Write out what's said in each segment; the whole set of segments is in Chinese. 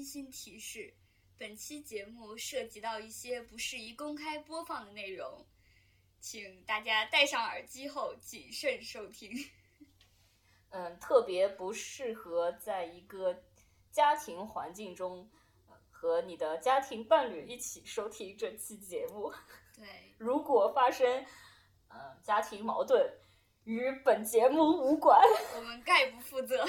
温馨提示：本期节目涉及到一些不适宜公开播放的内容，请大家戴上耳机后谨慎收听。嗯，特别不适合在一个家庭环境中和你的家庭伴侣一起收听这期节目。对，如果发生呃家庭矛盾，与本节目无关，我们概不负责。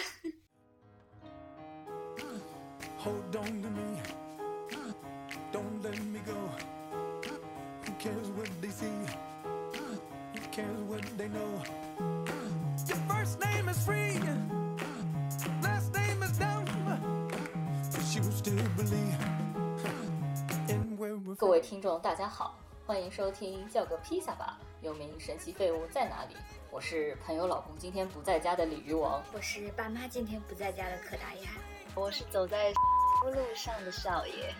Hold on to me. Don't let me go. Who cares what they see? Who cares what they know? Your first name is free. Last name is dumb. But you still believe in where we're 各位听众，大家好，欢迎收听叫个披萨吧，又名神奇废物在哪里？我是朋友老公今天不在家的鲤鱼王。我是爸妈今天不在家的可达鸭。我是走在路上的少爷。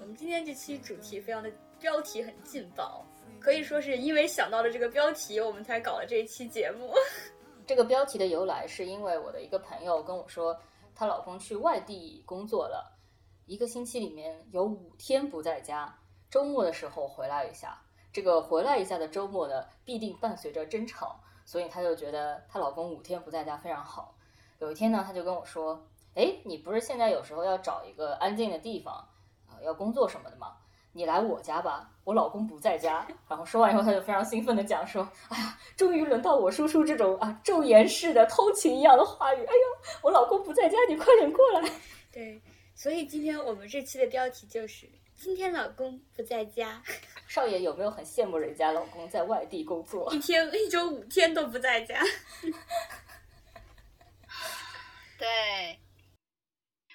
我们今天这期主题非常的标题很劲爆，可以说是因为想到了这个标题，我们才搞了这一期节目。这个标题的由来是因为我的一个朋友跟我说，她老公去外地工作了，一个星期里面有五天不在家，周末的时候回来一下。这个回来一下的周末呢，必定伴随着争吵，所以她就觉得她老公五天不在家非常好。有一天呢，她就跟我说：“哎，你不是现在有时候要找一个安静的地方，呃，要工作什么的吗？你来我家吧，我老公不在家。”然后说完以后，她就非常兴奋地讲说：“哎呀，终于轮到我说出这种啊昼颜式的偷情一样的话语。哎呦，我老公不在家，你快点过来。对，所以今天我们这期的标题就是“今天老公不在家，少爷有没有很羡慕人家老公在外地工作一？天一周五天都不在家。对，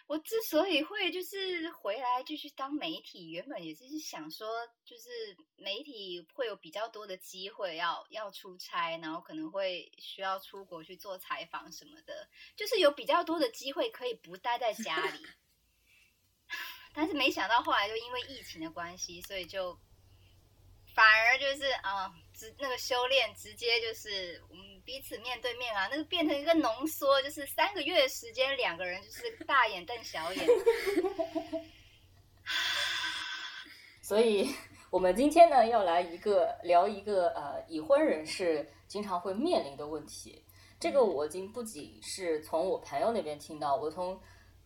我之所以会就是回来继续当媒体，原本也是想说，就是媒体会有比较多的机会要要出差，然后可能会需要出国去做采访什么的，就是有比较多的机会可以不待在家里。但是没想到后来就因为疫情的关系，所以就反而就是啊，直那个修炼直接就是我们彼此面对面啊，那个变成一个浓缩，就是三个月的时间，两个人就是大眼瞪小眼。所以，我们今天呢要来一个聊一个呃已婚人士经常会面临的问题。这个我已经不仅是从我朋友那边听到，我从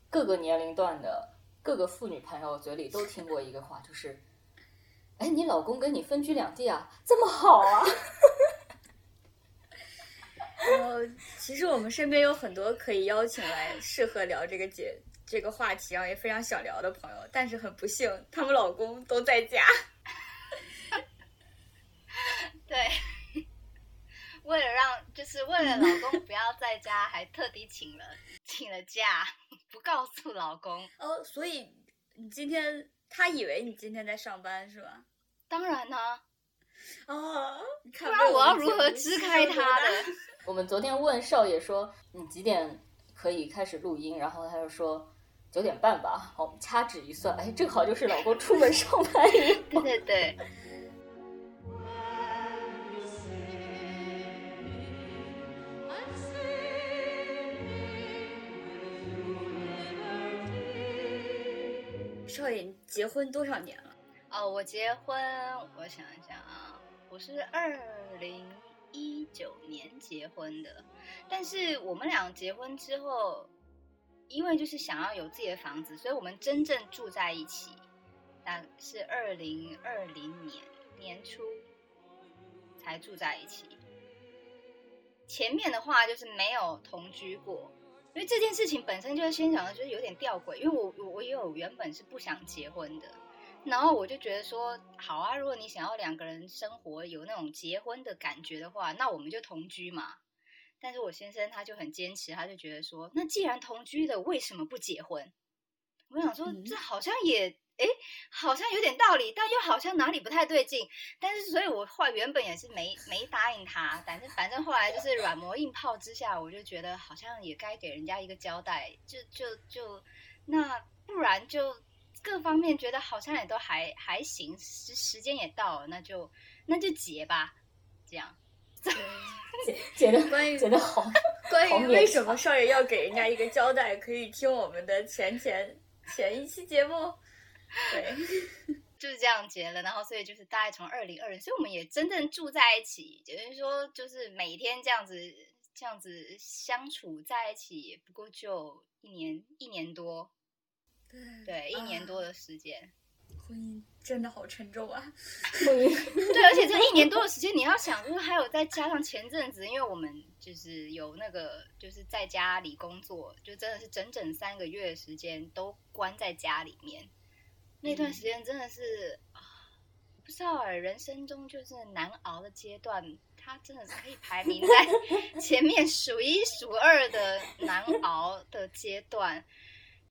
各个年龄段的各个妇女朋友嘴里都听过一个话，就是：“哎，你老公跟你分居两地啊，这么好啊？”然后，其实我们身边有很多可以邀请来适合聊这个节这个话题，然后也非常想聊的朋友，但是很不幸，他们老公都在家。对，为了让就是为了老公不要在家，还特地请了请了假，不告诉老公。哦，所以你今天他以为你今天在上班是吧？当然呢、哦，你看不然我要如何支开他的？我们昨天问少爷说：“你几点可以开始录音？”然后他就说：“九点半吧。”好，我们掐指一算，哎，正好就是老公出门上班以后对对对。少爷，你结婚多少年了？哦，我结婚，我想一想啊，我是二零一九年结婚的，但是我们俩结婚之后，因为就是想要有自己的房子，所以我们真正住在一起，大是二零二零年年初才住在一起。前面的话就是没有同居过，因为这件事情本身就是先想的，就是有点吊诡，因为我我我也有原本是不想结婚的，然后我就觉得说，好啊，如果你想要两个人生活有那种结婚的感觉的话，那我们就同居嘛。但是我先生他就很坚持，他就觉得说，那既然同居的，为什么不结婚？我想说，嗯这好像也，诶，好像有点道理，但又好像哪里不太对劲。但是，所以我后来原本也是没没答应他，反正反正后来就是软磨硬泡之下，我就觉得好像也该给人家一个交代，就就就那不然就各方面觉得好像也都还还行，时时间也到了，那就那就结吧，这样。这姐姐的关于姐的好，关于为什么少爷要给人家一个交代，可以听我们的前前前一期节目。对，就是这样结了，然后所以就是大概从二零二零，所以我们也真正住在一起，也就是说，就是每天这样子这样子相处在一起，也不过就一年一年多，对对，一年啊多的时间。婚姻真的好沉重啊！婚姻对，而且这一年多的时间，你要想，就是还有再加上前阵子，因为我们就是有那个就是在家里工作，就真的是整整三个月的时间都关在家里面，那段时间真的是啊，不知道哎，人生中就是难熬的阶段，它真的是可以排名在 前面数一数二的难熬的阶段。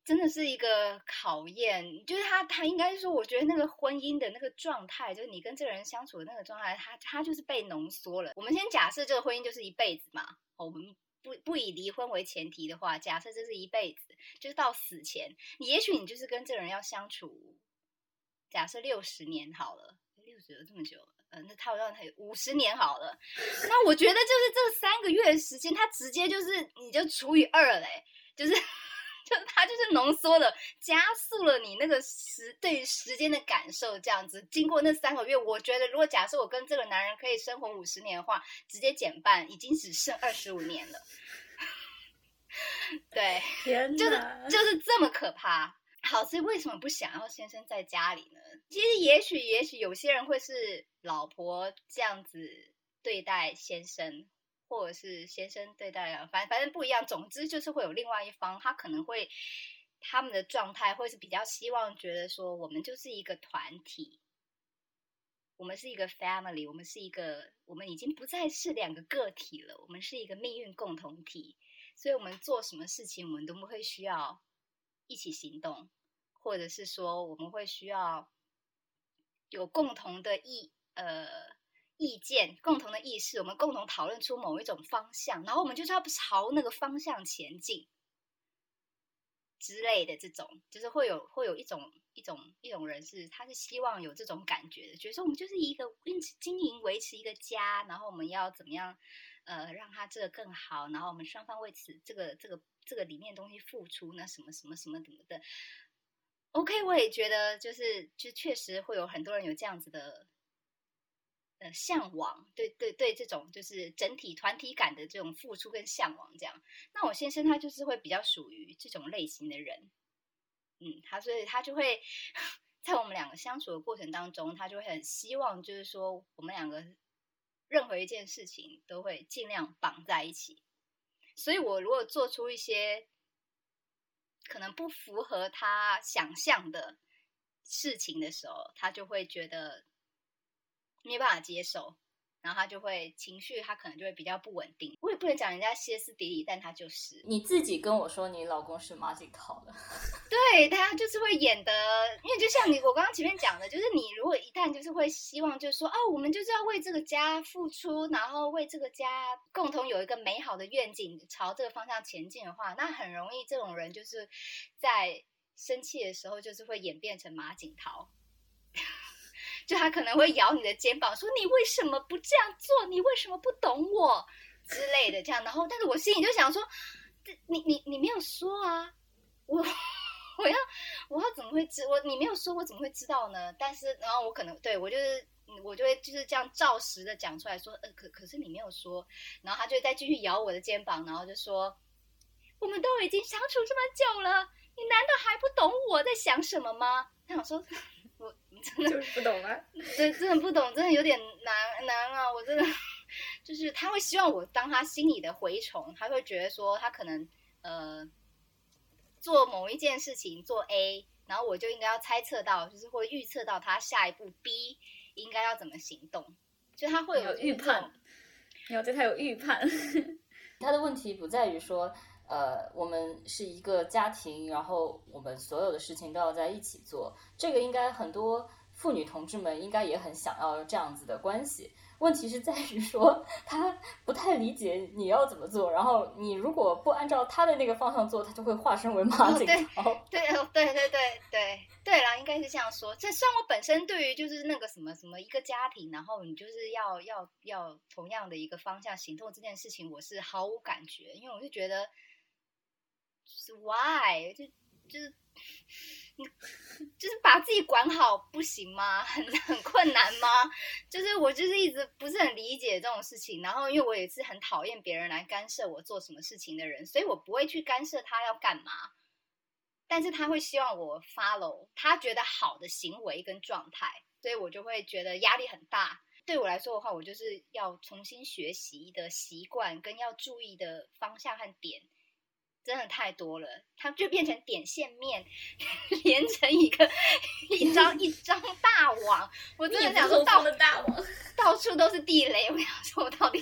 真的是一个考验，就是他，他应该说，我觉得那个婚姻的那个状态，就是你跟这个人相处的那个状态，他他就是被浓缩了。我们先假设这个婚姻就是一辈子嘛，哦我们不不以离婚为前提的话，假设这是一辈子，就是到死前，你也许你就是跟这个人要相处，假设六十年好了，六十有这么久了。嗯，那他好像还有五十年好了，那我觉得就是这三个月的时间，他直接就是你就除以二嘞，就是 就它就是浓缩了，加速了你那个时对于时间的感受，这样子。经过那三个月，我觉得如果假设我跟这个男人可以生活五十年的话，直接减半，已经只剩二十五年了。对，天就是就是这么可怕。好，所以为什么不想要先生在家里呢？其实也许也许有些人会是老婆这样子对待先生，或者是先生对待啊，反反正不一样。总之就是会有另外一方，他可能会他们的状态会是比较希望觉得说，我们就是一个团体，我们是一个 family，我们是一个，我们已经不再是两个个体了，我们是一个命运共同体。所以我们做什么事情，我们都不会需要一起行动，或者是说我们会需要有共同的意呃意见、共同的意识，我们共同讨论出某一种方向，然后我们就是要朝那个方向前进之类的。这种就是会有会有一种一种一种人是，他是希望有这种感觉的，觉得说我们就是一个经经营维持一个家，然后我们要怎么样呃让它这个更好，然后我们双方为此这个这个这个里面东西付出，那什么什么什么怎么的。OK，我也觉得就是就确实会有很多人有这样子的呃向往，对对对，这种就是整体团体感的这种付出跟向往这样。那我先生他就是会比较属于这种类型的人，嗯，他所以他就会 在我们两个相处的过程当中，他就会很希望就是说我们两个任何一件事情都会尽量绑在一起。所以我如果做出一些可能不符合他想象的事情的时候，他就会觉得没办法接受，然后他就会情绪，他可能就会比较不稳定。我也不能讲人家歇斯底里，但他就是你自己跟我说你老公是马景涛的，对他就是会演的，因为就像你我刚刚前面讲的，就是你如果一旦就是会希望，就是说哦，我们就是要为这个家付出，然后为这个家共同有一个美好的愿景，朝这个方向前进的话，那很容易这种人就是在生气的时候，就是会演变成马景涛。就他可能会咬你的肩膀，说你为什么不这样做？你为什么不懂我之类的这样。然后，但是我心里就想说，这你你你没有说啊，我我要我要怎么会知我你没有说，我怎么会知道呢？但是，然后我可能对我就是我就会就是这样照实的讲出来说，呃，可可是你没有说，然后他就再继续咬我的肩膀，然后就说，我们都已经相处这么久了，你难道还不懂我在想什么吗？他想说，我 真的就是不懂啊。对，真的不懂，真的有点难难啊！我真的 就是他会希望我当他心里的蛔虫，他会觉得说他可能呃做某一件事情做 A，然后我就应该要猜测到，就是会预测到他下一步 B 应该要怎么行动，就他会有预判，你要对他有预判。他的问题不在于说，呃，我们是一个家庭，然后我们所有的事情都要在一起做，这个应该很多妇女同志们应该也很想要这样子的关系。问题是在于说他不太理解你要怎么做，然后你如果不按照他的那个方向做，他就会化身为马景哦对涛。对哦，对对对对对啦，应该是这样说。这虽然我本身对于就是那个什么什么一个家庭，然后你就是要要要同样的一个方向行动这件事情，我是毫无感觉，因为我就觉得就是是 why 就就是 你就是把自己管好不行吗？很很困难吗？就是我就是一直不是很理解这种事情，然后因为我也是很讨厌别人来干涉我做什么事情的人，所以我不会去干涉他要干嘛。但是他会希望我 follow 他觉得好的行为跟状态，所以我就会觉得压力很大。对我来说的话，我就是要重新学习的习惯跟要注意的方向和点，真的太多了，它就变成点线面，连成一个一张一张大网。我真的想说到了大网，到处都是地雷，我想说我到底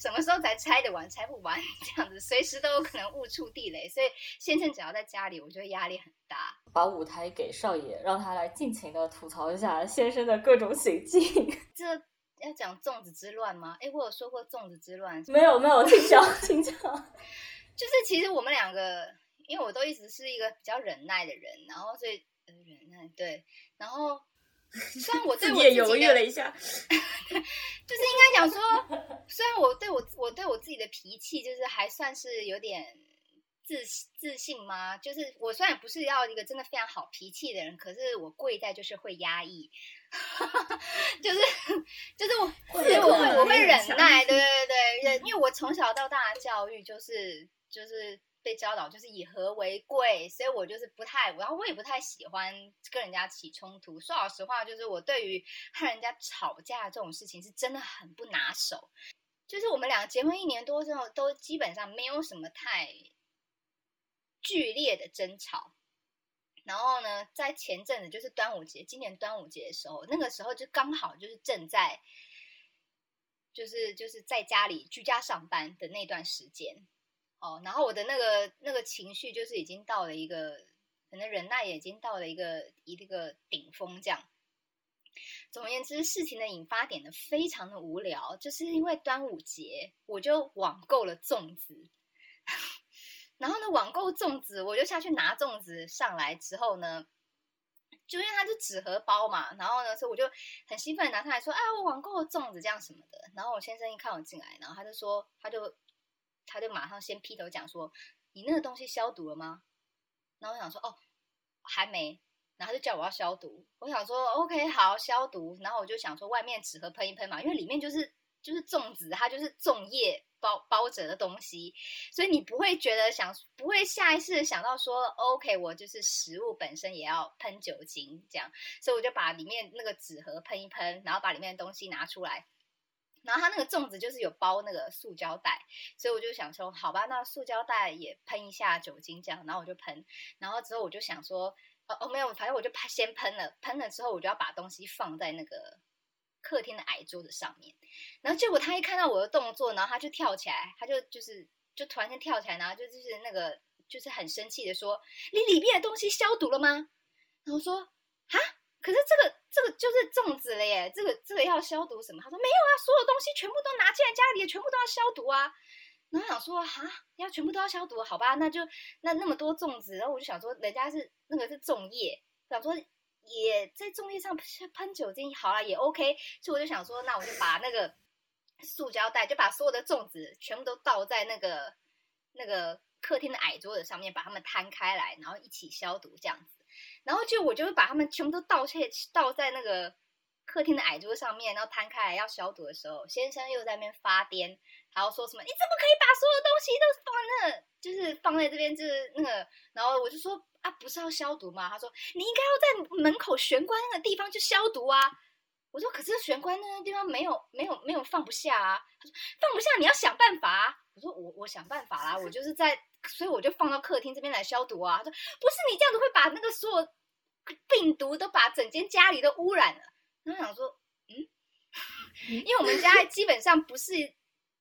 什么时候才拆得完？拆不完，这样子随时都有可能误触地雷，所以先生只要在家里，我觉得压力很大。把舞台给少爷，让他来尽情的吐槽一下先生的各种行径。这要讲粽子之乱吗？哎，我有说过粽子之乱，没有没有，请讲请讲。就是其实我们两个，因为我都一直是一个比较忍耐的人，然后所以呃忍耐对，然后 虽然我对自己也我自己的犹豫了一下，就是应该讲说，虽然我对我我对我自己的脾气就是还算是有点自自信吗？就是我虽然不是要一个真的非常好脾气的人，可是我贵在就是会压抑，就是就是我会我会我会忍耐，对对对对，因为我从小到大的教育就是就是。被教导就是以和为贵，所以我就是不太，然后我也不太喜欢跟人家起冲突。说老实话，就是我对于和人家吵架这种事情是真的很不拿手。就是我们两个结婚一年多之后，都基本上没有什么太剧烈的争吵。然后呢，在前阵子就是端午节，今年端午节的时候，那个时候就刚好就是正在，就是就是在家里居家上班的那段时间。哦，然后我的那个那个情绪就是已经到了一个，可能忍耐也已经到了一个一个顶峰这样。总而言之，事情的引发点呢非常的无聊，就是因为端午节我就网购了粽子，然后呢网购粽子我就下去拿粽子上来之后呢，就因为它是纸盒包嘛，然后呢所以我就很兴奋拿上来说，哎我网购了粽子这样什么的，然后我先生一看我进来，然后他就说他就。他就马上先劈头讲说：“你那个东西消毒了吗？”然后我想说：“哦，还没。”然后他就叫我要消毒。我想说：“OK，好，消毒。”然后我就想说，外面纸盒喷一喷嘛，因为里面就是就是粽子，它就是粽叶包包着的东西，所以你不会觉得想不会下意识想到说：“OK，我就是食物本身也要喷酒精这样。”所以我就把里面那个纸盒喷一喷，然后把里面的东西拿出来。然后他那个粽子就是有包那个塑胶袋，所以我就想说，好吧，那塑胶袋也喷一下酒精这样，然后我就喷，然后之后我就想说，哦哦没有，反正我就先喷了，喷了之后我就要把东西放在那个客厅的矮桌子上面，然后结果他一看到我的动作，然后他就跳起来，他就就是就突然间跳起来，然后就就是那个就是很生气的说，你里面的东西消毒了吗？然后说，哈？可是这个这个就是粽子了耶，这个这个要消毒什么？他说没有啊，所有东西全部都拿进来家里，全部都要消毒啊。然后想说哈，要全部都要消毒，好吧？那就那那么多粽子，然后我就想说，人家是那个是粽叶，想说也在粽叶上喷喷酒精，好了也 OK。所以我就想说，那我就把那个塑胶袋，就把所有的粽子全部都倒在那个那个客厅的矮桌子上面，把它们摊开来，然后一起消毒这样子。然后就我就会把它们全部都倒下倒在那个客厅的矮桌上面，然后摊开来要消毒的时候，先生又在那边发癫，还要说什么你怎么可以把所有东西都放那，就是放在这边，就是那个，然后我就说啊，不是要消毒吗？他说你应该要在门口玄关那个地方去消毒啊。我说可是玄关那个地方没有没有没有放不下啊。他说放不下你要想办法啊。我说我我想办法啦，我就是在，所以我就放到客厅这边来消毒啊。他说不是你这样子会把那个所有病毒都把整间家里都污染了。然后想说，嗯，因为我们家基本上不是，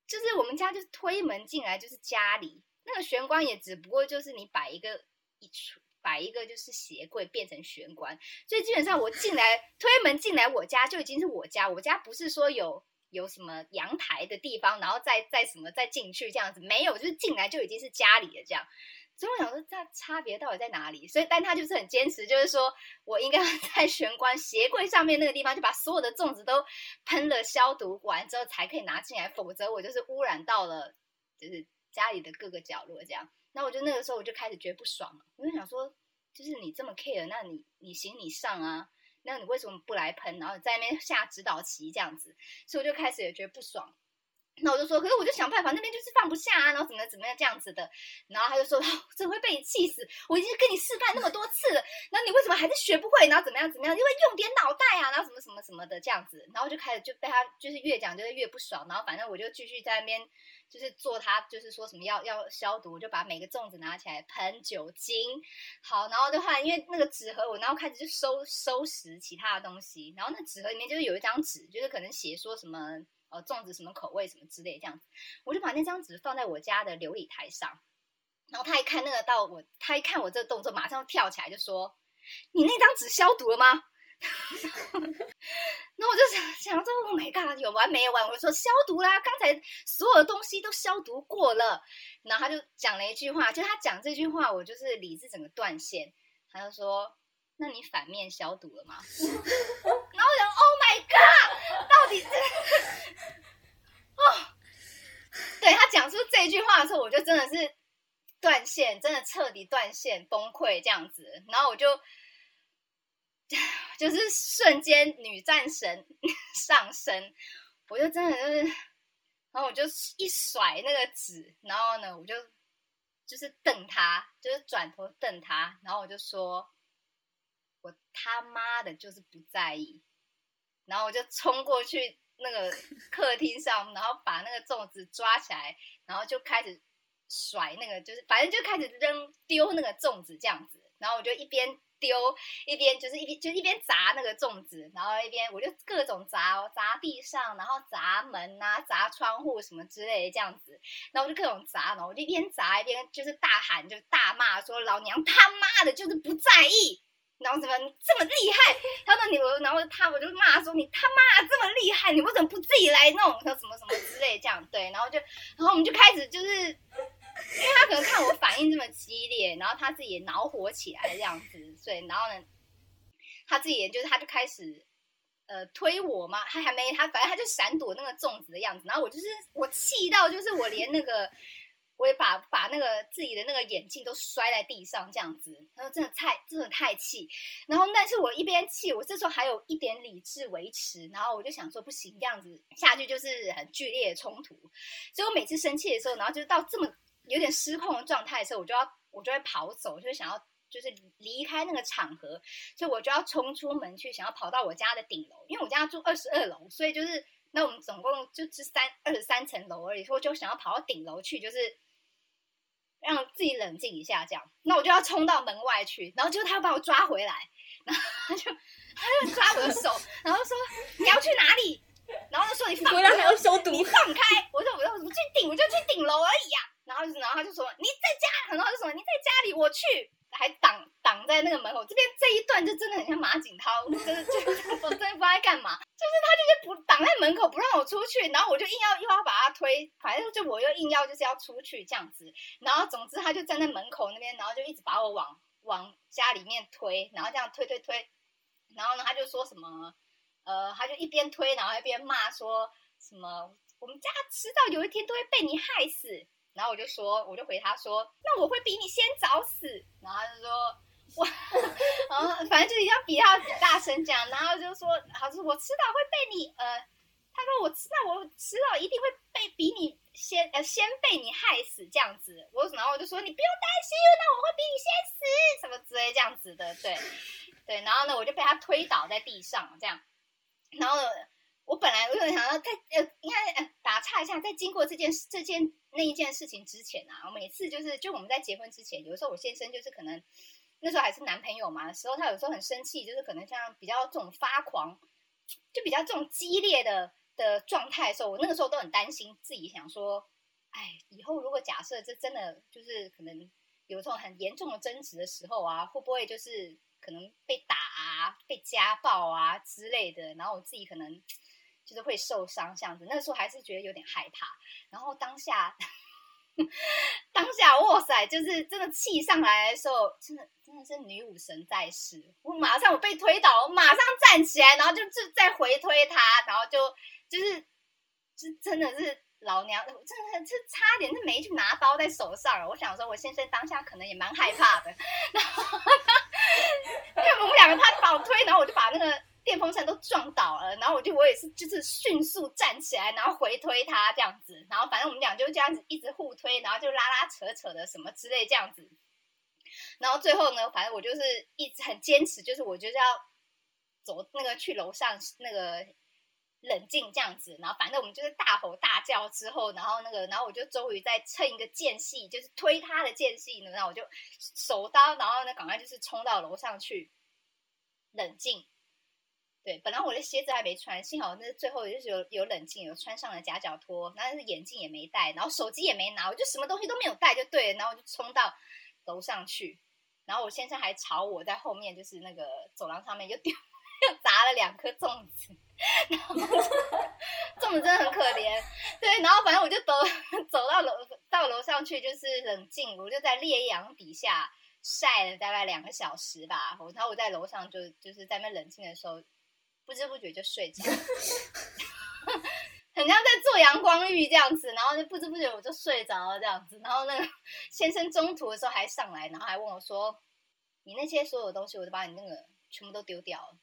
就是我们家就是推门进来就是家里，那个玄关也只不过就是你摆一个一橱摆一个就是鞋柜变成玄关，所以基本上我进来推门进来我家就已经是我家，我家不是说有有什么阳台的地方，然后再再什么再进去这样子，没有，就是进来就已经是家里了这样。所以我想说，这差别到底在哪里？所以，但他就是很坚持，就是说我应该 在玄关鞋柜上面那个地方，就把所有的粽子都喷了消毒完之后才可以拿进来，否则我就是污染到了，就是家里的各个角落这样。那我就那个时候我就开始觉得不爽了，我就想说，就是你这么 care，那你你行你上啊，那你为什么不来喷，然后在那边下指导棋这样子？所以我就开始也觉得不爽。那我就说，可是我就想办法，那边就是放不下啊，然后怎么怎么样这样子的。然后他就说，真会被你气死！我已经跟你示范那么多次了，然后你为什么还是学不会？然后怎么样怎么样？因为用点脑袋啊，然后什么什么什么的这样子。然后就开始就被他就是越讲就是越不爽。然后反正我就继续在那边就是做他就是说什么要要消毒，就把每个粽子拿起来喷酒精。好，然后的话，因为那个纸盒我然后开始就收收拾其他的东西。然后那纸盒里面就是有一张纸，就是可能写说什么。呃，粽子什么口味什么之类这样子，我就把那张纸放在我家的琉璃台上，然后他一看那个到我，他一看我这个动作，马上跳起来就说：“你那张纸消毒了吗？” 那我就想想说：“Oh my god，有完没完？”我说：“消毒啦，刚才所有的东西都消毒过了。”然后他就讲了一句话，就他讲这句话，我就是理智整个断线。他就说。那你反面消毒了吗？然后我想，Oh my god，到底是哦？对他讲出这句话的时候，我就真的是断线，真的彻底断线崩溃这样子。然后我就 就是瞬间女战神 上身，我就真的就是，然后我就一甩那个纸，然后呢，我就就是瞪他，就是转头瞪他，然后我就说。我他妈的就是不在意，然后我就冲过去那个 客厅上，然后把那个粽子抓起来，然后就开始甩那个，就是反正就开始扔丢那个粽子这样子，然后我就一边丢一边就是一边就一边砸那个粽子，然后一边我就各种砸，砸地上，然后砸门啊，砸窗户什么之类的这样子，然后我就各种砸，然后我就一边砸一边就是大喊，就大骂说老娘他妈的就是不在意。然后怎么这么厉害？他说你我，然后他我就骂说你他妈这么厉害，你为什么不自己来弄？说什么什么之类这样对，然后就然后我们就开始就是，因为他可能看我反应这么激烈，然后他自己也恼火起来这样子，所以然后呢，他自己也就是他就开始呃推我嘛，他还没他反正他就闪躲那个粽子的样子，然后我就是我气到就是我连那个。我也把把那个自己的那个眼镜都摔在地上，这样子，他说真的太真的太气，然后但是我一边气，我这时候还有一点理智维持，然后我就想说不行，这样子下去就是很剧烈的冲突，所以我每次生气的时候，然后就到这么有点失控的状态的时候，我就要我就会跑走，就是想要就是离开那个场合，所以我就要冲出门去，想要跑到我家的顶楼，因为我家住二十二楼，所以就是那我们总共就是三二十三层楼而已，所以我就想要跑到顶楼去，就是。让自己冷静一下，这样，那我就要冲到门外去，然后结果他又把我抓回来，然后他就他就抓我的手，然后说你要去哪里？然后他说你放开，还要消毒，你放开！我说我说我去顶，我就去顶楼而已呀。然后就是然后他就说你在家，然后就说你在家里，我去。还挡挡在那个门口，这边这一段就真的很像马景涛，就是 就我真的不知道在干嘛，就是他就是不挡在门口不让我出去，然后我就硬要又要把他推，反正就我又硬要就是要出去这样子，然后总之他就站在门口那边，然后就一直把我往往家里面推，然后这样推推推，然后呢他就说什么，呃，他就一边推然后一边骂说什么我们家迟早有一天都会被你害死。然后我就说，我就回他说，那我会比你先早死。然后他就说，我，然后反正就是要比他大声讲。然后就说，他说我迟早会被你，呃，他说我迟，那我迟早一定会被比你先，呃，先被你害死这样子。我然后我就说，你不用担心，那我会比你先死，什么之类这样子的，对，对。然后呢，我就被他推倒在地上，这样，然后。我本来我就想要在呃，应该呃打岔一下，在经过这件这件那一件事情之前啊，我每次就是就我们在结婚之前，有时候我先生就是可能那时候还是男朋友嘛时候，他有时候很生气，就是可能像比较这种发狂，就比较这种激烈的的状态的时候，我那个时候都很担心自己，想说，哎，以后如果假设这真的就是可能有这种很严重的争执的时候啊，会不会就是可能被打啊、被家暴啊之类的，然后我自己可能。就是会受伤这样子。那个时候还是觉得有点害怕，然后当下 当下哇塞，就是真的气上来的时候，真的真的是女武神在世。我马上我被推倒，我马上站起来，然后就就再回推他，然后就就是就真的是老娘真的是差点就没去拿刀在手上。我想说，我先生当下可能也蛮害怕的，然后 因为我们两个他把我推，然后我就把那个。电风扇都撞倒了，然后我就我也是就是迅速站起来，然后回推他这样子，然后反正我们俩就这样子一直互推，然后就拉拉扯扯的什么之类这样子，然后最后呢，反正我就是一直很坚持，就是我就是要走那个去楼上那个冷静这样子，然后反正我们就是大吼大叫之后，然后那个然后我就终于在趁一个间隙，就是推他的间隙呢，然后我就手刀，然后呢赶快就是冲到楼上去冷静。对，本来我的鞋子还没穿，幸好那最后就是有有冷静，有穿上了夹脚拖，然后眼镜也没戴，然后手机也没拿，我就什么东西都没有带就对了，然后我就冲到楼上去，然后我先生还朝我在后面，就是那个走廊上面又丢又砸了两颗粽子，然后粽子真的很可怜，对，然后反正我就走走到楼到楼上去，就是冷静，我就在烈阳底下晒了大概两个小时吧，然后我在楼上就就是在那冷静的时候。不知不觉就睡着，很像在做阳光浴这样子，然后就不知不觉我就睡着了这样子。然后那个先生中途的时候还上来，然后还问我说：“你那些所有东西，我都把你那个全部都丢掉了，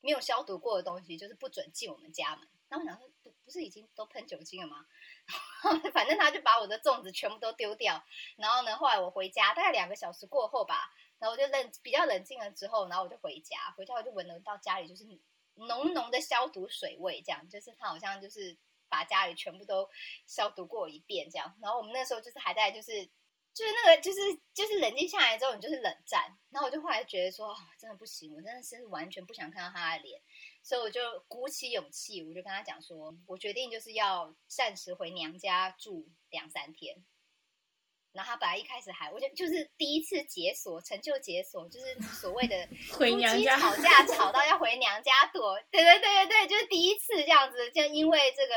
没有消毒过的东西，就是不准进我们家门。”然后我想说：“不不是已经都喷酒精了吗？” 反正他就把我的粽子全部都丢掉。然后呢，后来我回家，大概两个小时过后吧，然后我就冷比较冷静了之后，然后我就回家，回家我就闻得到家里就是。浓浓的消毒水味，这样就是他好像就是把家里全部都消毒过一遍，这样。然后我们那时候就是还在就是就是那个就是就是冷静下来之后，你就是冷战。然后我就后来觉得说，真的不行，我真的是完全不想看到他的脸，所以我就鼓起勇气，我就跟他讲说，我决定就是要暂时回娘家住两三天。然后他本来一开始还，我就就是第一次解锁成就解锁，就是所谓的 回娘家吵架 吵到要回娘家躲，对对对对对，就是第一次这样子，就因为这个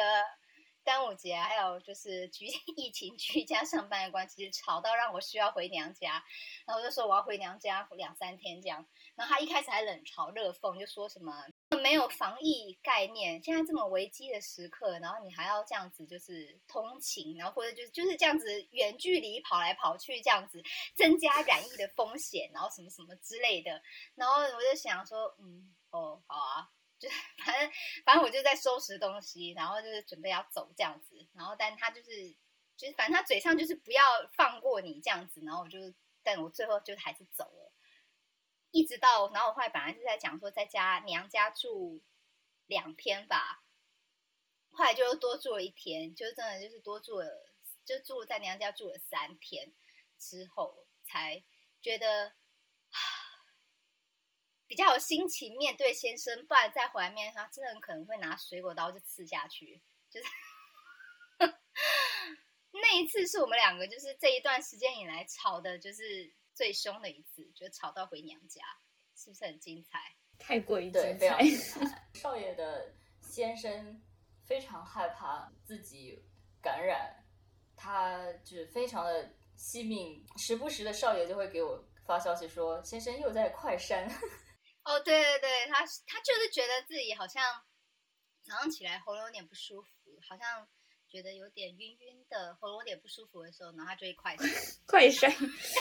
端午节还有就是居疫情居家上班的关系，吵到让我需要回娘家，然后我就说我要回娘家两三天这样，然后他一开始还冷嘲热讽，就说什么。没有防疫概念，现在这么危机的时刻，然后你还要这样子就是通勤，然后或者就是就是这样子远距离跑来跑去，这样子增加染疫的风险，然后什么什么之类的。然后我就想说，嗯，哦，好啊，就 反正反正我就在收拾东西，然后就是准备要走这样子。然后但他就是就是反正他嘴上就是不要放过你这样子，然后我就但我最后就还是走了。一直到，然后我后来本来是在讲说在家娘家住两天吧，后来就多住了一天，就真的就是多住了，就住在娘家住了三天之后，才觉得比较有心情面对先生，不然再回来面他真的很可能会拿水果刀就刺下去。就是 那一次是我们两个就是这一段时间以来吵的，就是。最凶的一次，就吵到回娘家，是不是很精彩？太过于精彩。少爷的先生非常害怕自己感染，他就是非常的惜命，时不时的少爷就会给我发消息说：“先生又在快删。”哦，对对对，他他就是觉得自己好像早上起来喉咙有点不舒服，好像。觉得有点晕晕的，喉咙有点不舒服的时候，然后他就会快筛，快筛，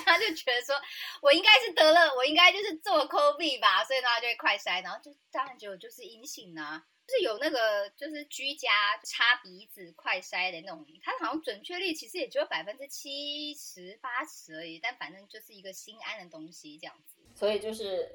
他就觉得说，我应该是得了，我应该就是做 COVID 吧，所以呢，他就会快筛，然后就当然就就是阴性啊，就是有那个就是居家插鼻子快筛的那种，它好像准确率其实也只有百分之七十八十而已，但反正就是一个心安的东西这样子。所以就是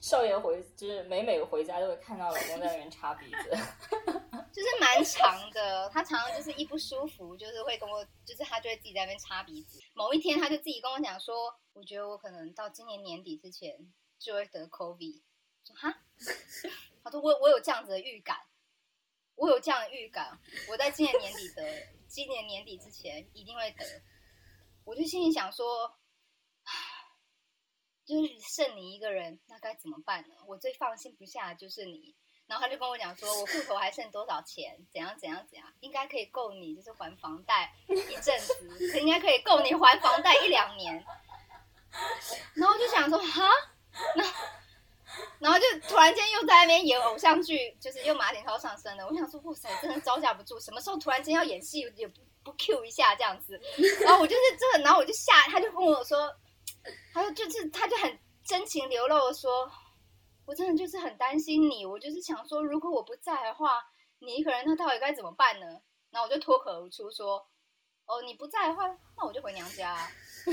少爷回，就是每每回家都会看到老公在那边插鼻子，就是蛮长的。他常常就是一不舒服，就是会跟我，就是他就会自己在那边擦鼻子。某一天，他就自己跟我讲说：“我觉得我可能到今年年底之前就会得 COVID。”说哈，他说我我有这样子的预感，我有这样的预感，我在今年年底得，今年年底之前一定会得。我就心里想说。就是剩你一个人，那该怎么办呢？我最放心不下的就是你。然后他就跟我讲说，我户头还剩多少钱，怎样怎样怎样，应该可以够你就是还房贷一阵子，应该可以够你还房贷一两年。然后我就想说，哈，那然后就突然间又在那边演偶像剧，就是又马景涛上身了。我想说，哇塞，真的招架不住，什么时候突然间要演戏也不不 Q 一下这样子。然后我就是这个，然后我就吓，他就跟我说，他说就是他就很真情流露的说，我真的就是很担心你，我就是想说，如果我不在的话，你一个人那到底该怎么办呢？然后我就脱口而出说，哦，你不在的话，那我就回娘家、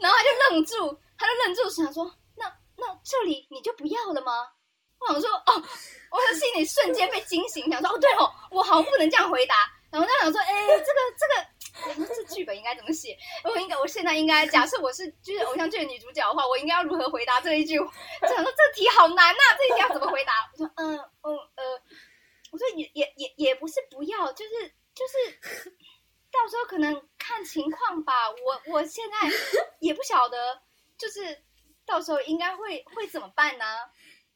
然后他就愣住，他就愣住，想说，那那这里你就不要了吗？我想说，哦，我的心里瞬间被惊醒，想说，哦，对哦，我好像不能这样回答。然后就想说，哎，这个这个，这剧本应该怎么写？我应该，我现在应该，假设我是就是偶像剧的女主角的话，我应该要如何回答这一句？想说这题好难呐、这一题要怎么回答？我说，嗯嗯呃，我说也也也也不是不要，就是就是。到时候可能看情况吧，我我现在也不晓得，就是到时候应该会会怎么办呢？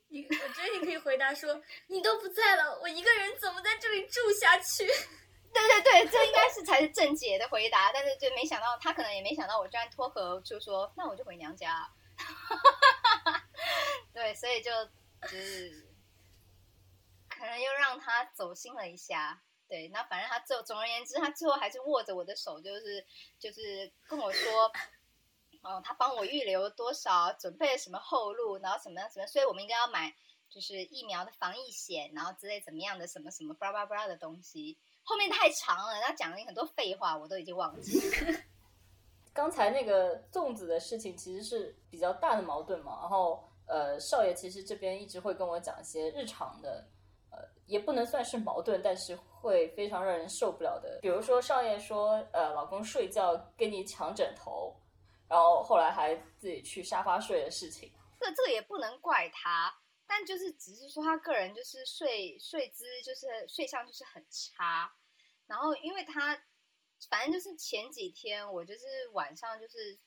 你我觉得你可以回答说，你都不在了，我一个人怎么在这里住下去？对对对，这应该是才是正解的回答，但是就没想到他可能也没想到我居然脱口而出说，那我就回娘家。对，所以就就是可能又让他走心了一下。对，那反正他最后总而言之，他最后还是握着我的手，就是就是跟我说，哦，他帮我预留多少，准备了什么后路，然后什么样什么，所以我们应该要买就是疫苗的防疫险，然后之类怎么样的什么什么巴拉巴拉巴拉的东西。后面太长了，他讲了很多废话，我都已经忘记了。刚才那个粽子的事情其实是比较大的矛盾嘛，然后呃，少爷其实这边一直会跟我讲一些日常的，呃，也不能算是矛盾，但是会非常让人受不了的。比如说少爷说，呃，老公睡觉跟你抢枕头，然后后来还自己去沙发睡的事情。这这个也不能怪他，但就是只是说他个人就是睡睡姿就是睡相就是很差，然后因为他反正就是前几天我就是晚上就是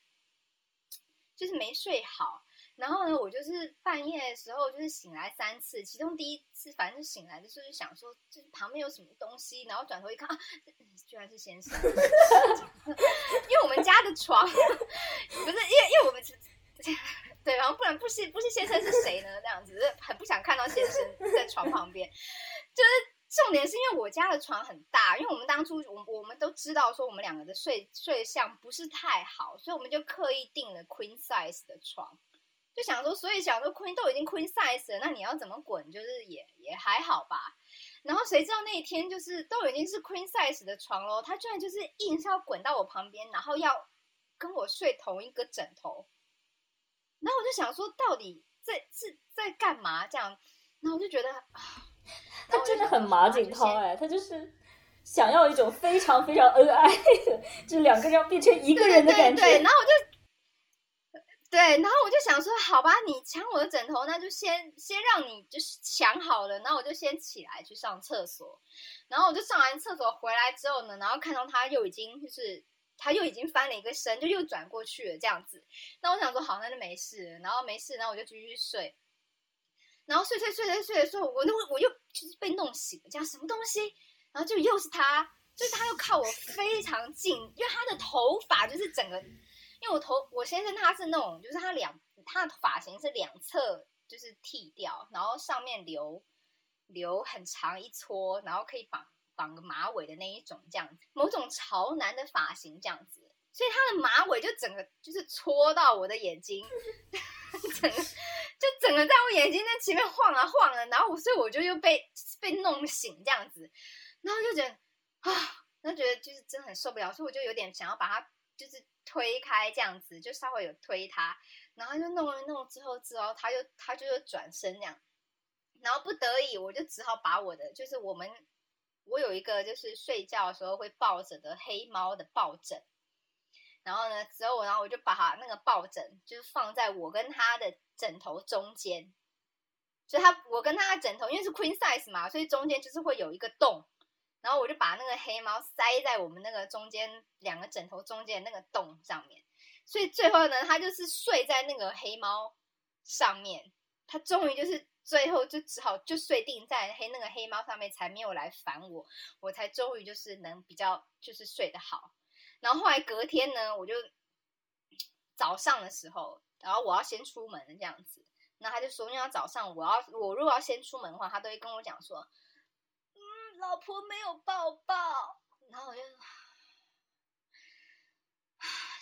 就是没睡好，然后呢我就是半夜的时候就是醒来三次，其中第一次反正就醒来的时候就想说这旁边有什么东西，然后转头一看啊，居然是先生，因为我们家的床 不是因为因为我们。对，然后不然不是不是先生是谁呢？这样子很不想看到先生在床旁边。就是重点是因为我家的床很大，因为我们当初我我们都知道说我们两个的睡睡相不是太好，所以我们就刻意订了 queen size 的床，就想说，所以想说 queen 都已经 queen size 了，那你要怎么滚，就是也也还好吧。然后谁知道那一天就是都已经是 queen size 的床喽，他居然就是硬是要滚到我旁边，然后要跟我睡同一个枕头。然后我就想说，到底在是在干嘛？这样，然后我就觉得啊，他真的很马景涛哎，他就是想要一种非常非常恩爱的，就是两个人要变成一个人的感觉。对，然后我就对，然后我就想说，好吧，你抢我的枕头，那就先先让你就是抢好了，然后我就先起来去上厕所，然后我就上完厕所回来之后呢，然后看到他又已经就是。他又已经翻了一个身，就又转过去了，这样子。那我想说，好，那就没事。然后没事，然后我就继续睡。然后睡睡睡睡睡的时候，我就我又就是被弄醒了，讲什么东西？然后就又是他，就是他又靠我非常近，因为他的头发就是整个，因为我头我先生他是那种，就是他两他的发型是两侧就是剃掉，然后上面留留很长一撮，然后可以绑。绑个马尾的那一种，这样子，某种潮男的发型这样子，所以他的马尾就整个就是戳到我的眼睛，整个就整个在我眼睛在前面晃啊晃啊，然后我所以我就又被被弄醒这样子，然后就觉得啊，然后觉得就是真的很受不了，所以我就有点想要把他就是推开这样子，就稍微有推他，然后就弄了弄之后之后，他就他就又转身这样，然后不得已我就只好把我的就是我们。我有一个就是睡觉的时候会抱着的黑猫的抱枕，然后呢，之后然后我就把那个抱枕就是放在我跟他的枕头中间，所以他我跟他的枕头因为是 queen size 嘛，所以中间就是会有一个洞，然后我就把那个黑猫塞在我们那个中间两个枕头中间那个洞上面，所以最后呢，他就是睡在那个黑猫上面，他终于就是最后就只好就睡定在黑那个黑猫上面，才没有来烦我，我才终于就是能比较就是睡得好。然后后来隔天呢，我就早上的时候，然后我要先出门这样子，那他就说，因为早上我要我如果要先出门的话，他都会跟我讲说，嗯，老婆没有抱抱，然后我就。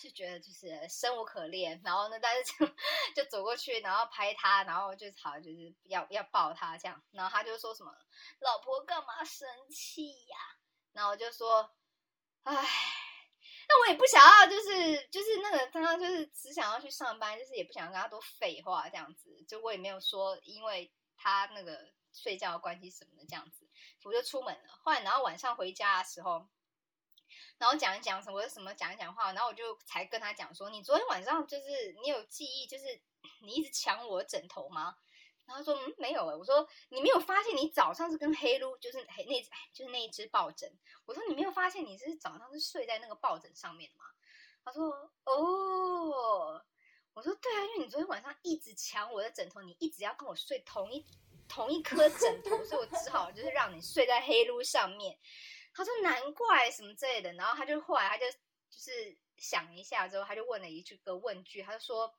就觉得就是生无可恋，然后呢，但是就就走过去，然后拍他，然后就好就是要要抱他这样，然后他就说什么“老婆干嘛生气呀”，然后我就说：“唉，那我也不想要，就是就是那个他就是只想要去上班，就是也不想跟他多废话这样子，就我也没有说因为他那个睡觉关系什么的这样子，我就出门了。后来然后晚上回家的时候。”然后讲一讲什么什么讲一讲话，然后我就才跟他讲说，你昨天晚上就是你有记忆，就是你一直抢我枕头吗？然后说嗯没有哎，我说你没有发现你早上是跟黑撸就是黑那就是那一只抱枕，我说你没有发现你是早上是睡在那个抱枕上面的吗？他说哦，我说对啊，因为你昨天晚上一直抢我的枕头，你一直要跟我睡同一同一颗枕头，所以我只好就是让你睡在黑撸上面。他说难怪什么之类的，然后他就后来他就就是想一下之后，他就问了一句个问句，他就说：“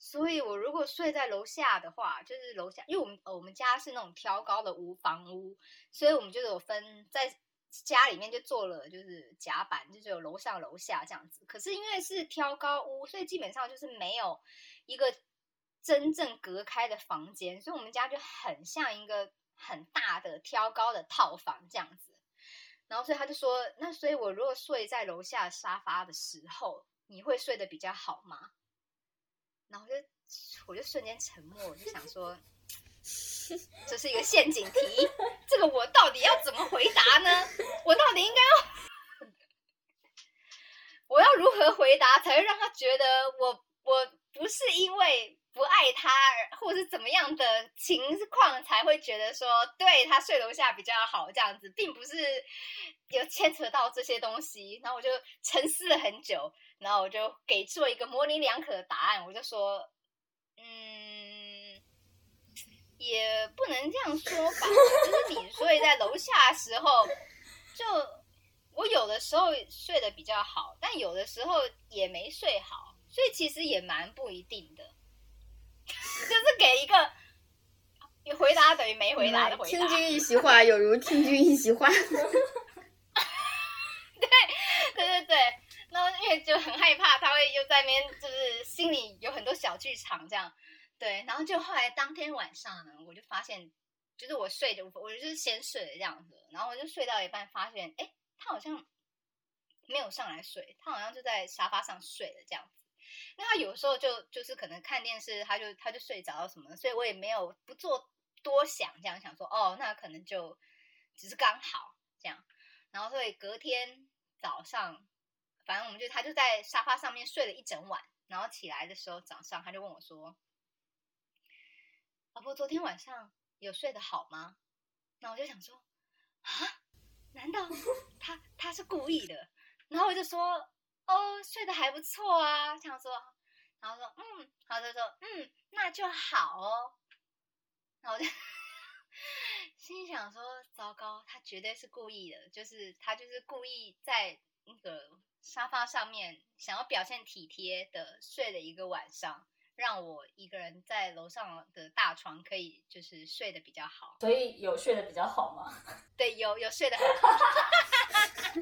所以我如果睡在楼下的话，就是楼下，因为我们我们家是那种挑高的无房屋，所以我们就有分在家里面就做了就是甲板，就是有楼上楼下这样子。可是因为是挑高屋，所以基本上就是没有一个真正隔开的房间，所以我们家就很像一个。”很大的挑高的套房这样子，然后所以他就说，那所以我如果睡在楼下沙发的时候，你会睡得比较好吗？然后就我就瞬间沉默，我就想说，这是一个陷阱题，这个我到底要怎么回答呢？我到底应该要，我要如何回答才会让他觉得我我不是因为。不爱他，或者是怎么样的情况才会觉得说对他睡楼下比较好这样子，并不是有牵扯到这些东西。然后我就沉思了很久，然后我就给出了一个模棱两可的答案。我就说，嗯，也不能这样说吧。就是你睡在楼下的时候，就我有的时候睡得比较好，但有的时候也没睡好，所以其实也蛮不一定的。就是给一个你回答等于没回答的回答。听君一席话，有如听君一席话。对对对对，然后因为就很害怕，他会又在那边，就是心里有很多小剧场这样。对，然后就后来当天晚上呢，我就发现，就是我睡的，我就是先睡的这样子，然后我就睡到一半，发现哎，他好像没有上来睡，他好像就在沙发上睡了这样。那他有时候就就是可能看电视，他就他就睡着什么，所以我也没有不做多想，这样想说哦，那可能就只是刚好这样。然后所以隔天早上，反正我们就他就在沙发上面睡了一整晚，然后起来的时候早上他就问我说：“老婆，昨天晚上有睡得好吗？”那我就想说啊，难道他他是故意的？然后我就说。哦，睡得还不错啊，这样说，然后说，嗯，然后他说，嗯，那就好哦。然后我就 心想说，糟糕，他绝对是故意的，就是他就是故意在那个沙发上面想要表现体贴的睡了一个晚上，让我一个人在楼上的大床可以就是睡得比较好。所以有睡得比较好吗？对，有有睡得很好。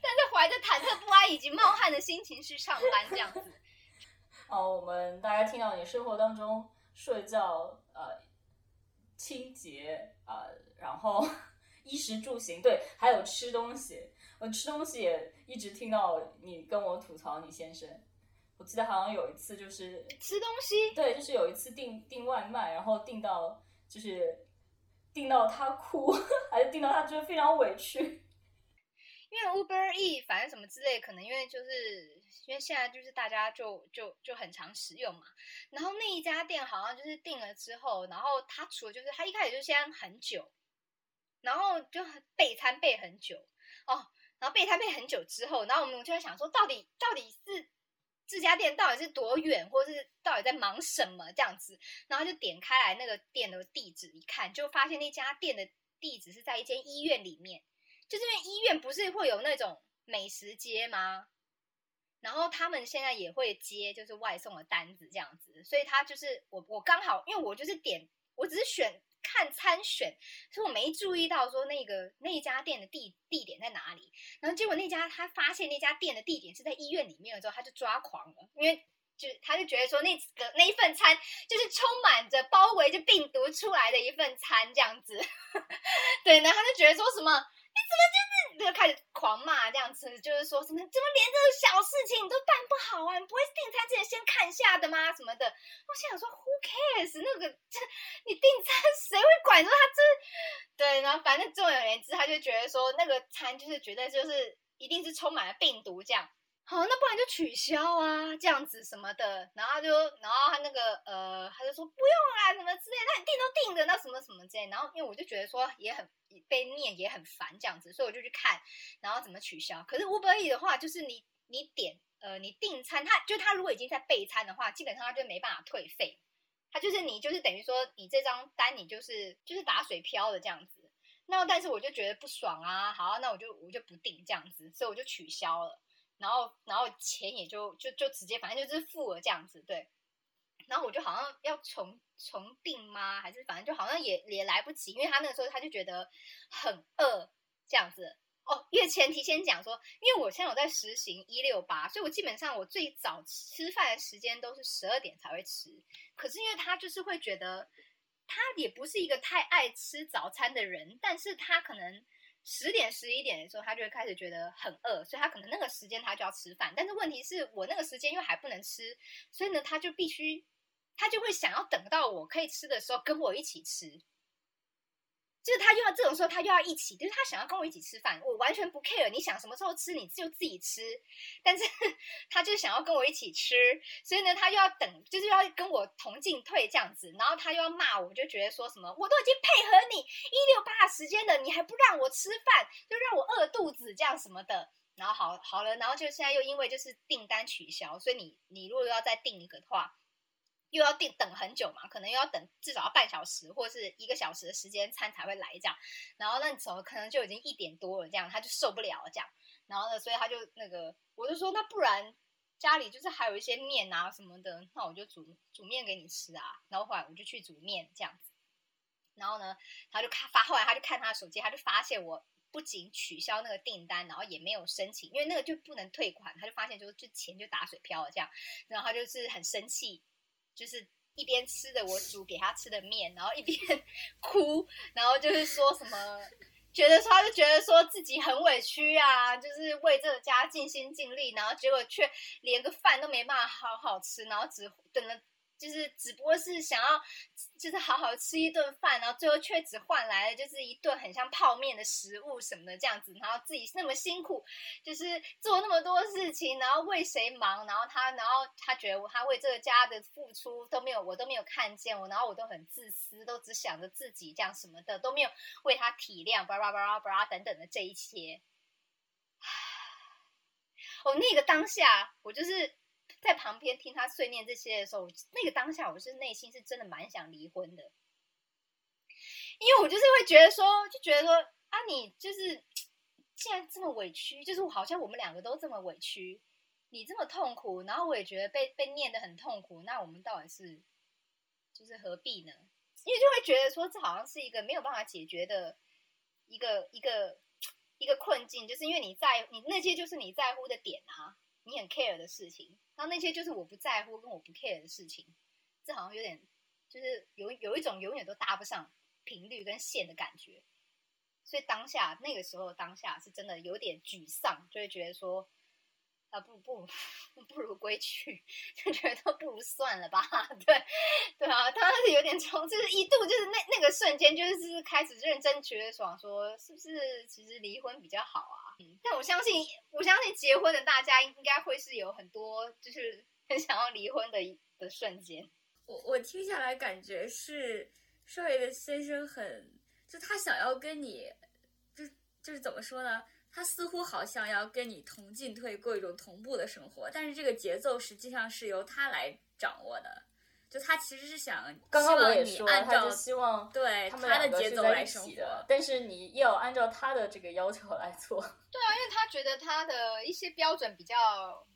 但是怀着忐忑不安以及冒汗的心情去上班，这样子。哦，我们大家听到你生活当中睡觉、呃，清洁啊，然后衣食住行，对，还有吃东西。我吃东西也一直听到你跟我吐槽你先生。我记得好像有一次就是吃东西，对，就是有一次订订外卖，然后订到就是订到他哭，还是订到他觉得非常委屈。因为 Uber E 反正什么之类，可能因为就是因为现在就是大家就就就很常使用嘛。然后那一家店好像就是订了之后，然后他除了就是他一开始就先很久，然后就备餐备很久哦，然后备餐备很久之后，然后我们就在想说，到底到底是这家店到底是多远，或是到底在忙什么这样子，然后就点开来那个店的地址一看，就发现那家店的地址是在一间医院里面，就是因为医院不是会有那种美食街吗？然后他们现在也会接就是外送的单子这样子，所以他就是我我刚好因为我就是点我只是选看参选，所以我没注意到说那个那家店的地地点在哪里。然后结果那家他发现那家店的地点是在医院里面了之后，他就抓狂了，因为就他就觉得说那个那一份餐就是充满着包围着病毒出来的一份餐这样子，对，然后他就觉得说什么你怎么就是就开始狂骂这样子，就是说什么怎么连这种小事情你都办不好啊？你不会订餐之前先看下的吗？什么的？我心想说 Who cares？那个这你订餐谁会管说他这对，然后反正总而言之，他就觉得说那个餐就是绝对就是一定是充满了病毒这样。好，那不然就取消啊，这样子什么的，然后他就，然后他那个呃，他就说不用啦，什么之类，那你订都订的，那什么什么之类，然后因为我就觉得说也很被念也很烦这样子，所以我就去看，然后怎么取消。可是 Uber E 的话，就是你你点呃你订餐，他就他如果已经在备餐的话，基本上他就没办法退费，他就是你就是等于说你这张单你就是就是打水漂的这样子。那但是我就觉得不爽啊，好，那我就我就不订这样子，所以我就取消了。然后，然后钱也就就就直接，反正就是付了这样子，对。然后我就好像要重重订吗？还是反正就好像也也来不及，因为他那个时候他就觉得很饿这样子哦。因为前提先讲说，因为我现在有在实行一六八，所以我基本上我最早吃饭的时间都是十二点才会吃。可是因为他就是会觉得他也不是一个太爱吃早餐的人，但是他可能。十点十一点的时候，他就会开始觉得很饿，所以他可能那个时间他就要吃饭。但是问题是我那个时间又还不能吃，所以呢，他就必须，他就会想要等到我可以吃的时候跟我一起吃。就是他又要这种时候，他又要一起，就是他想要跟我一起吃饭，我完全不 care。你想什么时候吃，你就自己吃。但是 他就想要跟我一起吃，所以呢，他又要等，就是要跟我同进退这样子。然后他又要骂我，就觉得说什么，我都已经配合你一六八时间了，你还不让我吃饭，就让我饿肚子这样什么的。然后好好了，然后就现在又因为就是订单取消，所以你你如果要再订一个的话。又要定等很久嘛，可能又要等至少要半小时或是一个小时的时间餐才会来这样，然后那时候可能就已经一点多了这样，他就受不了这样，然后呢，所以他就那个我就说那不然家里就是还有一些面啊什么的，那我就煮煮面给你吃啊，然后后来我就去煮面这样子，然后呢，他就看发后来他就看他的手机，他就发现我不仅取消那个订单，然后也没有申请，因为那个就不能退款，他就发现就是就钱就打水漂了这样，然后他就是很生气。就是一边吃着我煮给他吃的面，然后一边 哭，然后就是说什么，觉得说他就觉得说自己很委屈啊，就是为这个家尽心尽力，然后结果却连个饭都没办法好好吃，然后只等了。就是只不过是想要，就是好好吃一顿饭，然后最后却只换来了就是一顿很像泡面的食物什么的这样子，然后自己那么辛苦，就是做那么多事情，然后为谁忙？然后他，然后他觉得他为这个家的付出都没有，我都没有看见我，然后我都很自私，都只想着自己这样什么的，都没有为他体谅，巴拉巴拉巴拉等等的这一切。哦，那个当下我就是。在旁边听他碎念这些的时候，那个当下我是内心是真的蛮想离婚的，因为我就是会觉得说，就觉得说啊，你就是既然这么委屈，就是好像我们两个都这么委屈，你这么痛苦，然后我也觉得被被念的很痛苦，那我们到底是就是何必呢？因为就会觉得说，这好像是一个没有办法解决的一个一个一个困境，就是因为你在你那些就是你在乎的点啊，你很 care 的事情。然后那些就是我不在乎跟我不 care 的事情，这好像有点就是有有一种永远都搭不上频率跟线的感觉，所以当下那个时候当下是真的有点沮丧，就会觉得说啊不不 不如归去，就觉得不如算了吧，对对啊，当时有点从就是一度就是那那个瞬间就是开始认真觉得爽，说是不是其实离婚比较好啊？嗯，但我相信，我相信结婚的大家应该会是有很多就是很想要离婚的的瞬间。我我听下来感觉是少爷的先生很，就他想要跟你，就就是怎么说呢？他似乎好像要跟你同进退，过一种同步的生活，但是这个节奏实际上是由他来掌握的。就他其实是想刚刚我也希说了，望你按照他就希望对他们他的节奏来生一起的活，。但是你要按照他的这个要求来做。对啊，因为他觉得他的一些标准比较，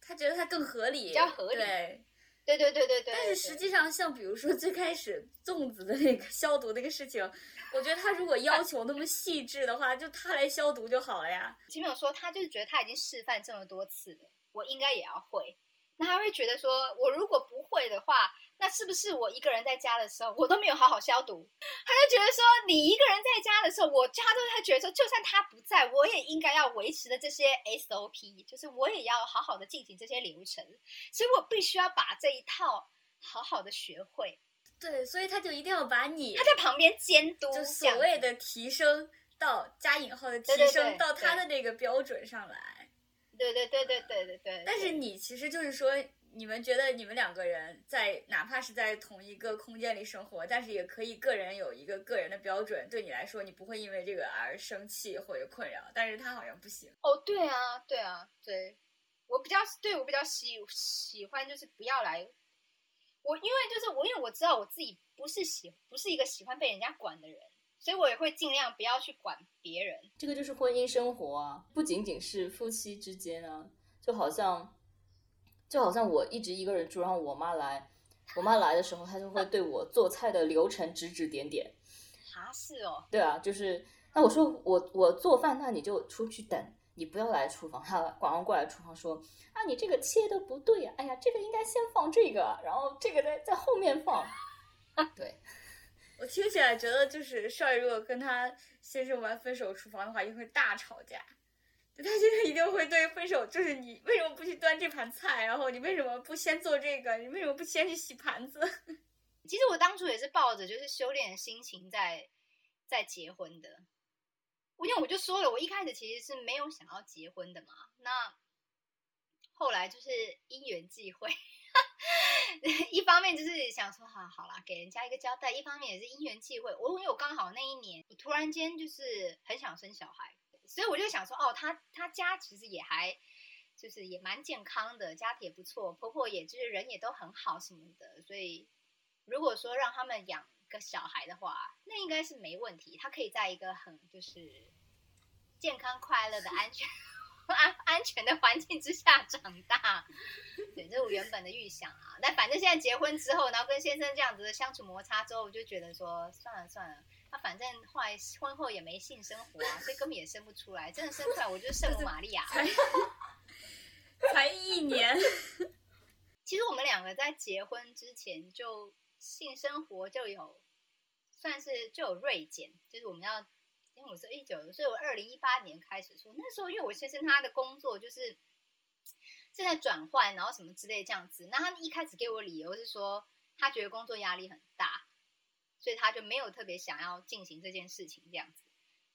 他觉得他更合理，比较合理对，对对对对对。但是实际上，像比如说最开始粽子的那个消毒那个事情，我觉得他如果要求那么细致的话，就他来消毒就好了呀。前面有说，他就是觉得他已经示范这么多次了，我应该也要会。那他会觉得说，我如果不会的话，那是不是我一个人在家的时候，我都没有好好消毒？他就觉得说，你一个人在家的时候，我家都他觉得说，就算他不在，我也应该要维持的这些 SOP，就是我也要好好的进行这些流程，所以我必须要把这一套好好的学会。对，所以他就一定要把你他在旁边监督，就所谓的提升到加引号的提升到他的那个标准上来。对对对对对对对。但是你其实就是说，你们觉得你们两个人在哪怕是在同一个空间里生活，但是也可以个人有一个个人的标准，对你来说，你不会因为这个而生气或者困扰。但是他好像不行。哦，对啊，对啊，对，我比较对我比较喜喜欢就是不要来，我因为就是我因为我知道我自己不是喜不是一个喜欢被人家管的人，所以我也会尽量不要去管别人。这个就是婚姻生活啊，不仅仅是夫妻之间啊，就好像就好像我一直一个人住，然后我妈来，我妈来的时候，她就会对我做菜的流程指指点点。啊，是哦，对啊，就是那我说我我做饭，那你就出去等，你不要来厨房。她广告过来厨房说啊，你这个切的不对呀、哎呀，这个应该先放这个，然后这个在在后面放。对，我听起来觉得，就是少爷如果跟他先生玩分手厨房的话，一定会大吵架。他现在一定会对分手，就是你为什么不去端这盘菜，然后你为什么不先做这个，你为什么不先去洗盘子？其实我当初也是抱着就是修炼的心情在在结婚的，我因为我就说了，我一开始其实是没有想要结婚的嘛，那后来就是因缘际会，一方面就是想说好好啦，给人家一个交代，一方面也是因缘际会，我因为我刚好那一年，我突然间就是很想生小孩，所以我就想说，哦，他他家其实也还。就是也蛮健康的，家庭也不错，婆婆也就是人也都很好什么的，所以如果说让他们养个小孩的话，那应该是没问题。他可以在一个很就是健康、快乐的、安全、安安全的环境之下长大。对，这是我原本的预想啊。但反正现在结婚之后，然后跟先生这样子的相处摩擦之后，我就觉得说算了算了。他反正后来婚后也没性生活啊，所以根本也生不出来。真的生出来，我就是圣母玛利亚。才才一年，其实我们两个在结婚之前就性生活就有算是就有锐减，就是我们要，因为我是一九，所以我二零一八年开始说，那时候因为我先生他的工作就是正在转换，然后什么之类这样子，那他一开始给我理由是说他觉得工作压力很大，所以他就没有特别想要进行这件事情这样子。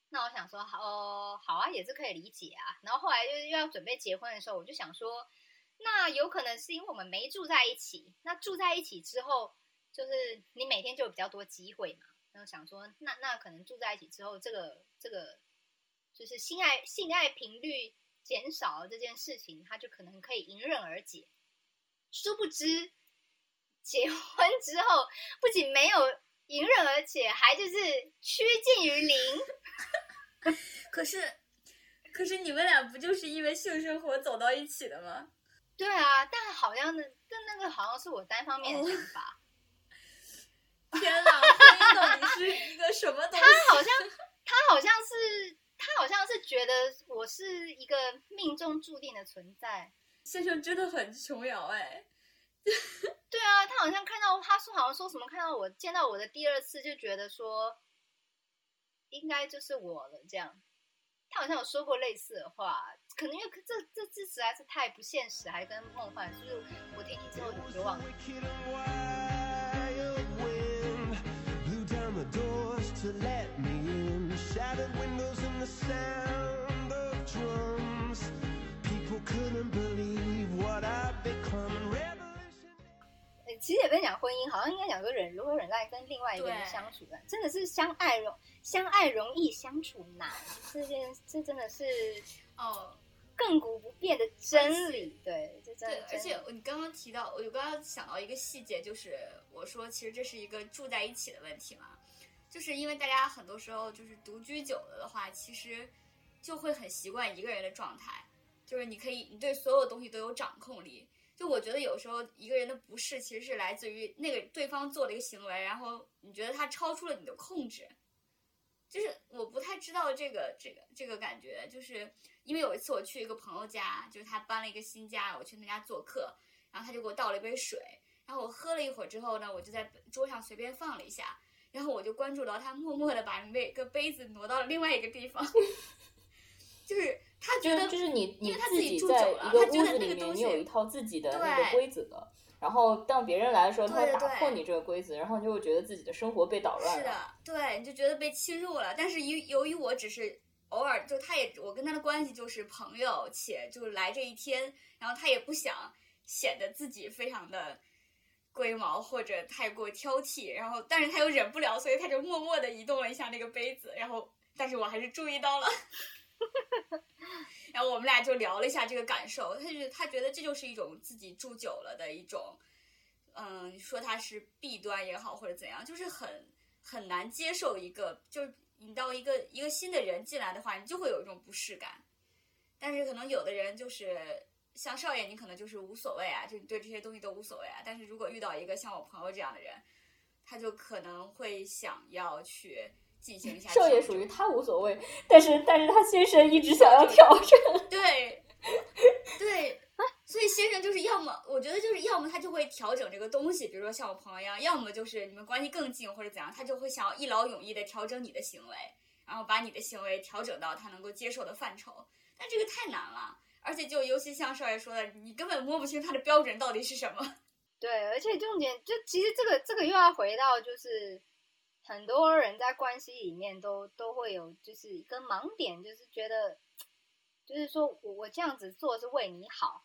那我想说，哦，好啊，也是可以理解啊。然后后来就是要准备结婚的时候，我就想说，那有可能是因为我们没住在一起。那住在一起之后，就是你每天就有比较多机会嘛。然后想说，那那可能住在一起之后，这个这个就是性爱性爱频率减少这件事情，它就可能可以迎刃而解。殊不知，结婚之后不仅没有迎刃而解，还就是趋近于零。可是，可是你们俩不就是因为性生活走到一起的吗？对啊，但好像那但那个好像是我单方面的想法。天哪，婚姻到底是一个什么东西？他好像他好像是他好像是觉得我是一个命中注定的存在。先生真的很琼瑶哎，对啊，他好像看到他说好像说什么看到我见到我的第二次就觉得说应该就是我了这样。他好像有说过类似的话，可能因为这这这实在是太不现实，还跟梦幻，就是我听你之后我就忘了。其实也也不能讲婚姻，好像应该讲说忍如何忍耐跟另外一个人相处的，真的是相爱容相爱容易相处难，这件这真的是哦，亘古不变的真理。对，这真对的，而且你刚刚提到，我就刚刚想到一个细节，就是我说其实这是一个住在一起的问题嘛，就是因为大家很多时候就是独居久了的话，其实就会很习惯一个人的状态，就是你可以你对所有东西都有掌控力。就我觉得有时候一个人的不适其实是来自于那个对方做的一个行为，然后你觉得他超出了你的控制。就是我不太知道这个这个这个感觉，就是因为有一次我去一个朋友家，就是他搬了一个新家，我去他家做客，然后他就给我倒了一杯水，然后我喝了一会儿之后呢，我就在桌上随便放了一下，然后我就关注到他默默的把那个杯子挪到了另外一个地方，就是他觉得就是就是你你因为他自自己住久了一个他觉得屋子里面，那个东西你有一套自己的那个规则，然后当别人来的时候，他会打破你这个规则，然后你就会觉得自己的生活被捣乱是。的，对，你就觉得被侵入了。但是由由于我只是偶尔，就他也我跟他的关系就是朋友，且就来这一天，然后他也不想显得自己非常的龟毛或者太过挑剔，然后但是他又忍不了，所以他就默默的移动了一下那个杯子，然后但是我还是注意到了。然后我们俩就聊了一下这个感受，他就他觉得这就是一种自己住久了的一种，嗯，说它是弊端也好或者怎样，就是很很难接受一个，就是你到一个一个新的人进来的话，你就会有一种不适感。但是可能有的人就是像少爷，你可能就是无所谓啊，就你对这些东西都无所谓啊。但是如果遇到一个像我朋友这样的人，他就可能会想要去进行一下少爷属于他无所谓，但是但是他先生一直想要调整。对，对，所以先生就是要么，我觉得就是要么他就会调整这个东西，比如说像我朋友一样，要么就是你们关系更近或者怎样，他就会想要一劳永逸的调整你的行为，然后把你的行为调整到他能够接受的范畴。但这个太难了，而且就尤其像少爷说的，你根本摸不清他的标准到底是什么。对，而且重点就其实这个这个又要回到就是很多人在关系里面都都会有就是一个盲点，就是觉得就是说我我这样子做是为你好，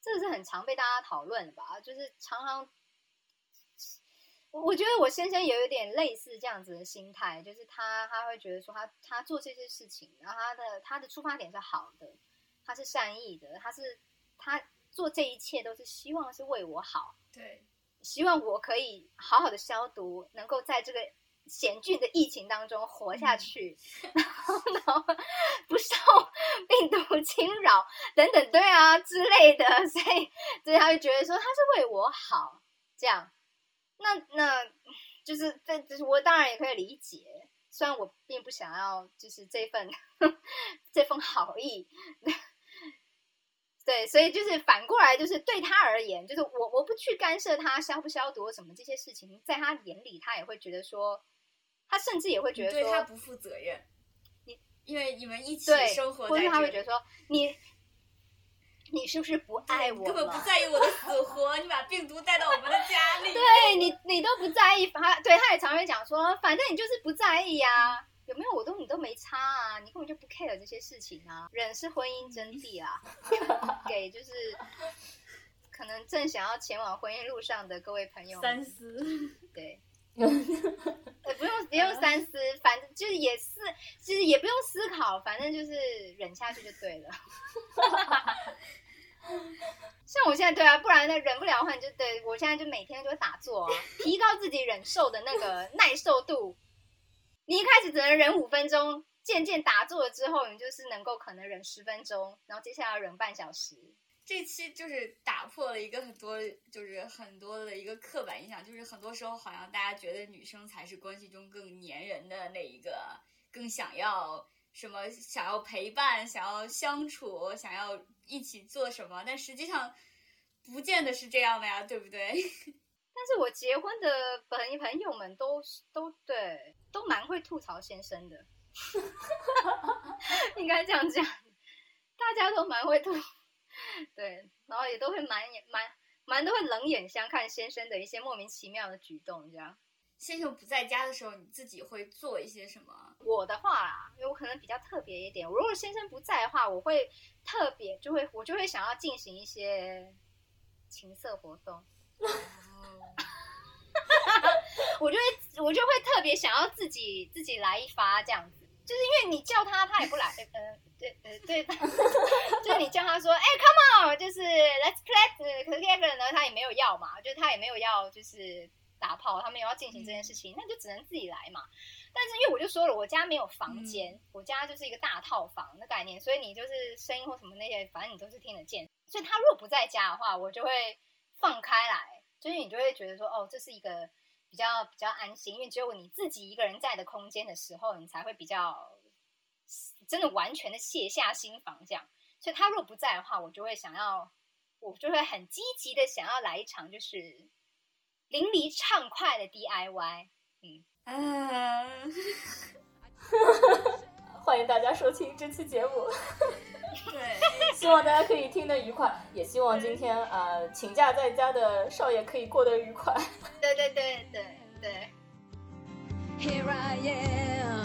这个是很常被大家讨论的吧？就是常常。我我觉得我先生也有一点类似这样子的心态，就是他他会觉得说他他做这些事情，然后他的他的出发点是好的，他是善意的，他是他做这一切都是希望是为我好，对，希望我可以好好的消毒，能够在这个险峻的疫情当中活下去，然后然后不受 病毒侵扰等等，对啊之类的，所以所以他就觉得说他是为我好，这样，那那就是这就是我当然也可以理解，虽然我并不想要就是这份这份好意。对，所以就是反过来，就是对他而言，就是我我不去干涉他消不消毒什么这些事情，在他眼里，他也会觉得说，他甚至也会觉得对他，不负责任。你因为你们一起，生活或他会觉得说，你你是不是不爱我你根本不？在意我的死 活，你把病毒带到我们的家里。对你，你都不在意，他对他也常会讲说，反正你就是不在意啊，有没有我都你都没差啊，你根本就不 care 这些事情啊。忍是婚姻真谛啊，给就是可能正想要前往婚姻路上的各位朋友，三思。对。呃，不用不用三思，反正就是也是，其实也不用思考，反正就是忍下去就对了。像我现在对啊，不然呢忍不了的话，你就对我现在就每天就会打坐啊，提高自己忍受的那个 耐受度。你一开始只能忍五分钟，渐渐打坐了之后，你就是能够可能忍十分钟，然后接下来要忍半小时。这期就是打破了一个很多，就是很多的一个刻板印象，就是很多时候好像大家觉得女生才是关系中更粘人的那一个，更想要什么，想要陪伴，想要相处，想要一起做什么，但实际上不见得是这样的呀，对不对？但是我结婚的朋朋友们都都对，都蛮会吐槽先生的，应该这样讲，大家都蛮会吐，对，然后也都会蛮蛮蛮都会冷眼相看先生的一些莫名其妙的举动，这样。先生不在家的时候，你自己会做一些什么？我的话啦，因为我可能比较特别一点，如果先生不在的话，我会特别就会我就会想要进行一些情色活动。哦我就会我就会特别想要自己自己来一发这样子，就是因为你叫他他也不来，呃对呃对，就是你叫他说哎、come on，就是 let's play，可是 Kevin 呢他也没有要嘛，就是他也没有要就是打炮，他没有要进行这件事情，那就只能自己来嘛。但是因为我就说了，我家没有房间，我家就是一个大套房的概念，所以你就是声音或什么那些，反正你都是听得见。所以他如果不在家的话，我就会放开来，就是你就会觉得说，哦，这是一个比较比较安心，因为只有你自己一个人在的空间的时候，你才会比较真的完全的卸下心防这样。所以他如果不在的话，我就会想要，我就会很积极的想要来一场就是淋漓畅快的 DIY。嗯，嗯，欢迎大家收听这期节目，对，希望大家可以听得愉快，也希望今天呃请假在家的少爷可以过得愉快。对对对对对。Here I am,